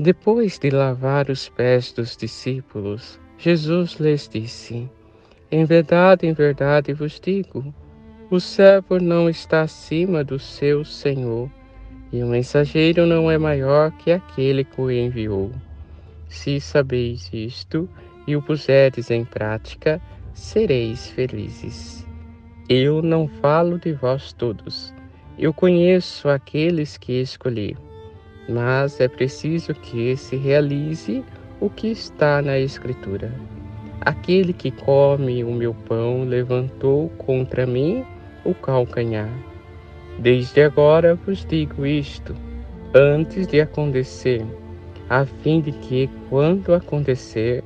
Depois de lavar os pés dos discípulos, Jesus lhes disse: Em verdade, em verdade vos digo: o servo não está acima do seu senhor, e o mensageiro não é maior que aquele que o enviou. Se sabeis isto e o puserdes em prática, sereis felizes. Eu não falo de vós todos. Eu conheço aqueles que escolhi mas é preciso que se realize o que está na Escritura. Aquele que come o meu pão levantou contra mim o calcanhar. Desde agora vos digo isto, antes de acontecer, a fim de que, quando acontecer,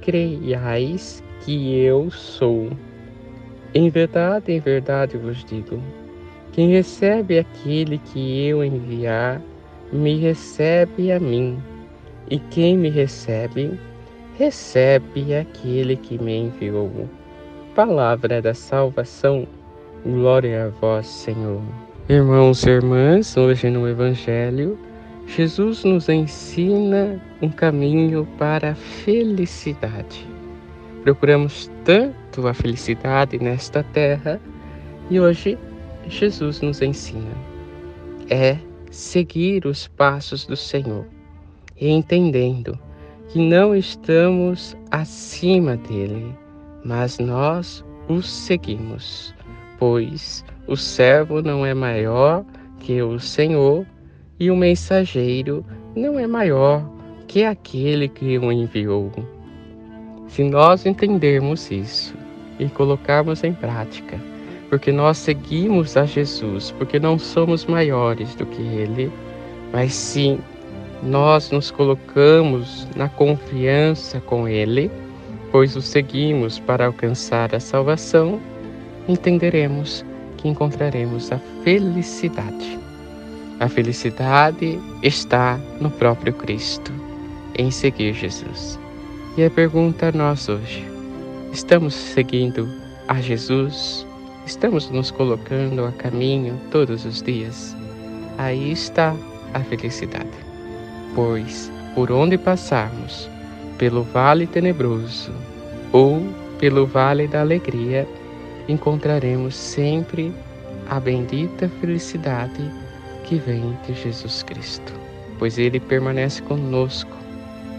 creiais que eu sou. Em verdade, em verdade vos digo: quem recebe aquele que eu enviar, me recebe a mim, e quem me recebe, recebe aquele que me enviou. Palavra da salvação, glória a vós, Senhor. Irmãos e irmãs, hoje no Evangelho, Jesus nos ensina um caminho para a felicidade. Procuramos tanto a felicidade nesta terra e hoje Jesus nos ensina. É seguir os passos do Senhor, entendendo que não estamos acima dele, mas nós o seguimos, pois o servo não é maior que o Senhor e o mensageiro não é maior que aquele que o enviou. Se nós entendermos isso e colocarmos em prática, porque nós seguimos a Jesus, porque não somos maiores do que Ele, mas sim nós nos colocamos na confiança com Ele, pois o seguimos para alcançar a salvação, entenderemos que encontraremos a felicidade. A felicidade está no próprio Cristo, em seguir Jesus. E a pergunta a nós hoje: estamos seguindo a Jesus? Estamos nos colocando a caminho todos os dias. Aí está a felicidade. Pois, por onde passarmos, pelo vale tenebroso ou pelo vale da alegria, encontraremos sempre a bendita felicidade que vem de Jesus Cristo, pois Ele permanece conosco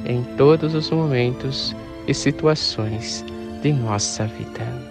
em todos os momentos e situações de nossa vida